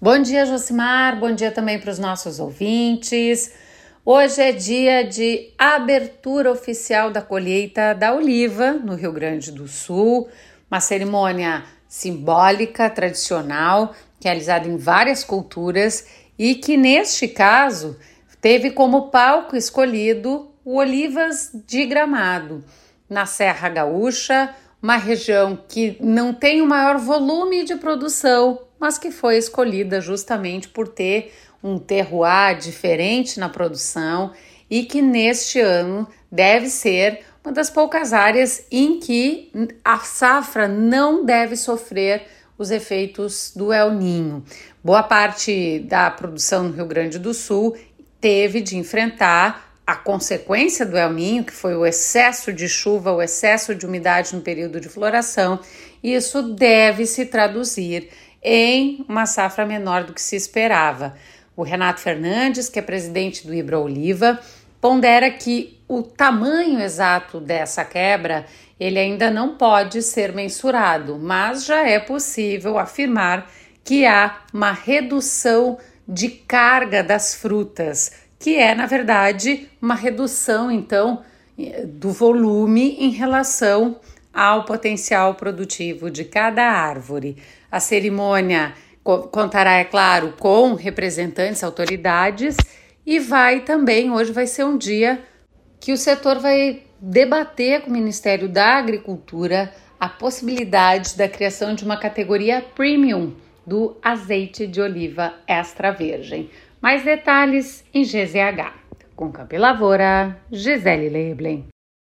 Bom dia, Josimar. Bom dia também para os nossos ouvintes. Hoje é dia de abertura oficial da colheita da oliva no Rio Grande do Sul, uma cerimônia simbólica, tradicional, realizada em várias culturas e que, neste caso, teve como palco escolhido o Olivas de Gramado, na Serra Gaúcha, uma região que não tem o maior volume de produção, mas que foi escolhida justamente por ter um terroir diferente na produção e que neste ano deve ser uma das poucas áreas em que a safra não deve sofrer os efeitos do El Ninho. Boa parte da produção no Rio Grande do Sul teve de enfrentar a consequência do El Ninho, que foi o excesso de chuva, o excesso de umidade no período de floração, isso deve se traduzir em uma safra menor do que se esperava. O Renato Fernandes, que é presidente do Ibra Oliva, pondera que o tamanho exato dessa quebra ele ainda não pode ser mensurado, mas já é possível afirmar que há uma redução de carga das frutas que é, na verdade, uma redução, então, do volume em relação ao potencial produtivo de cada árvore. A cerimônia contará, é claro, com representantes, autoridades e vai também, hoje vai ser um dia que o setor vai debater com o Ministério da Agricultura a possibilidade da criação de uma categoria premium do azeite de oliva extra virgem. Mais detalhes em GZH. Com Campo e Lavoura, Gisele Leblen.